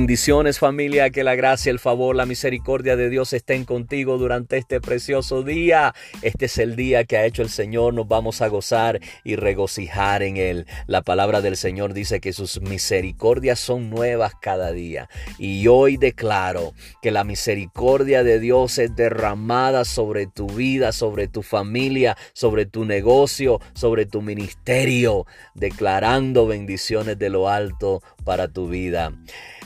Bendiciones familia, que la gracia, el favor, la misericordia de Dios estén contigo durante este precioso día. Este es el día que ha hecho el Señor, nos vamos a gozar y regocijar en él. La palabra del Señor dice que sus misericordias son nuevas cada día. Y hoy declaro que la misericordia de Dios es derramada sobre tu vida, sobre tu familia, sobre tu negocio, sobre tu ministerio, declarando bendiciones de lo alto para tu vida.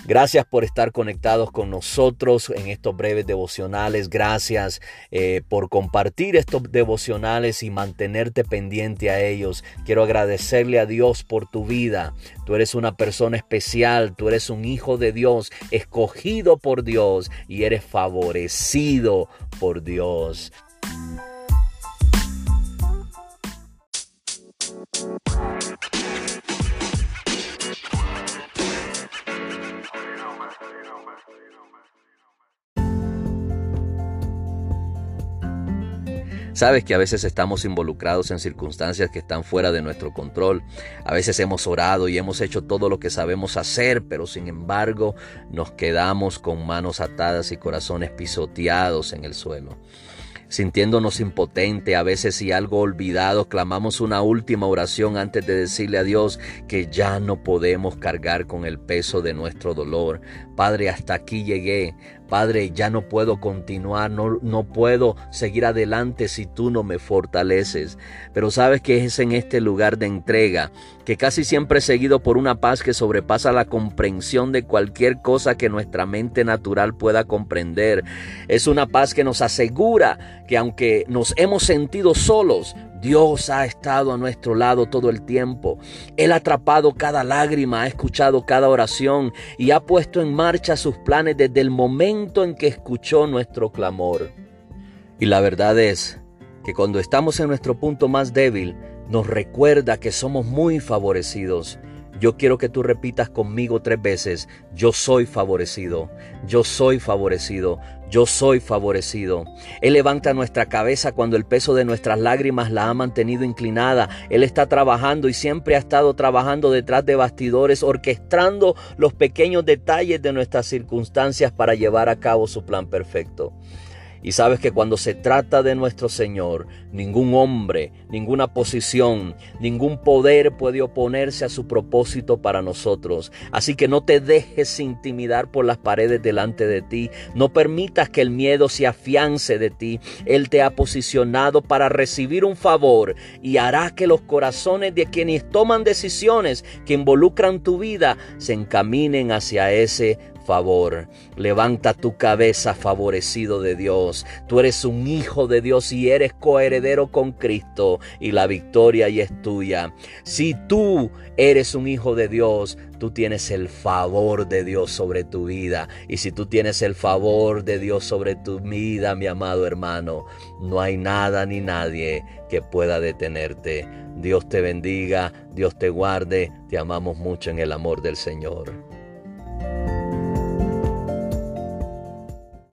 Gracias por estar conectados con nosotros en estos breves devocionales. Gracias eh, por compartir estos devocionales y mantenerte pendiente a ellos. Quiero agradecerle a Dios por tu vida. Tú eres una persona especial, tú eres un hijo de Dios, escogido por Dios y eres favorecido por Dios. Sabes que a veces estamos involucrados en circunstancias que están fuera de nuestro control. A veces hemos orado y hemos hecho todo lo que sabemos hacer, pero sin embargo nos quedamos con manos atadas y corazones pisoteados en el suelo sintiéndonos impotente, a veces y algo olvidados, clamamos una última oración antes de decirle a Dios que ya no podemos cargar con el peso de nuestro dolor. Padre, hasta aquí llegué. Padre, ya no puedo continuar, no, no puedo seguir adelante si tú no me fortaleces. Pero sabes que es en este lugar de entrega, que casi siempre seguido por una paz que sobrepasa la comprensión de cualquier cosa que nuestra mente natural pueda comprender. Es una paz que nos asegura que aunque nos hemos sentido solos, Dios ha estado a nuestro lado todo el tiempo. Él ha atrapado cada lágrima, ha escuchado cada oración y ha puesto en marcha sus planes desde el momento en que escuchó nuestro clamor. Y la verdad es que cuando estamos en nuestro punto más débil, nos recuerda que somos muy favorecidos yo quiero que tú repitas conmigo tres veces, yo soy favorecido, yo soy favorecido, yo soy favorecido. Él levanta nuestra cabeza cuando el peso de nuestras lágrimas la ha mantenido inclinada. Él está trabajando y siempre ha estado trabajando detrás de bastidores, orquestando los pequeños detalles de nuestras circunstancias para llevar a cabo su plan perfecto. Y sabes que cuando se trata de nuestro Señor, ningún hombre, ninguna posición, ningún poder puede oponerse a su propósito para nosotros. Así que no te dejes intimidar por las paredes delante de ti. No permitas que el miedo se afiance de ti. Él te ha posicionado para recibir un favor y hará que los corazones de quienes toman decisiones que involucran tu vida se encaminen hacia ese favor. Levanta tu cabeza favorecido de Dios. Tú eres un hijo de Dios y eres coheredero con Cristo y la victoria es tuya. Si tú eres un hijo de Dios, tú tienes el favor de Dios sobre tu vida. Y si tú tienes el favor de Dios sobre tu vida, mi amado hermano, no hay nada ni nadie que pueda detenerte. Dios te bendiga, Dios te guarde, te amamos mucho en el amor del Señor.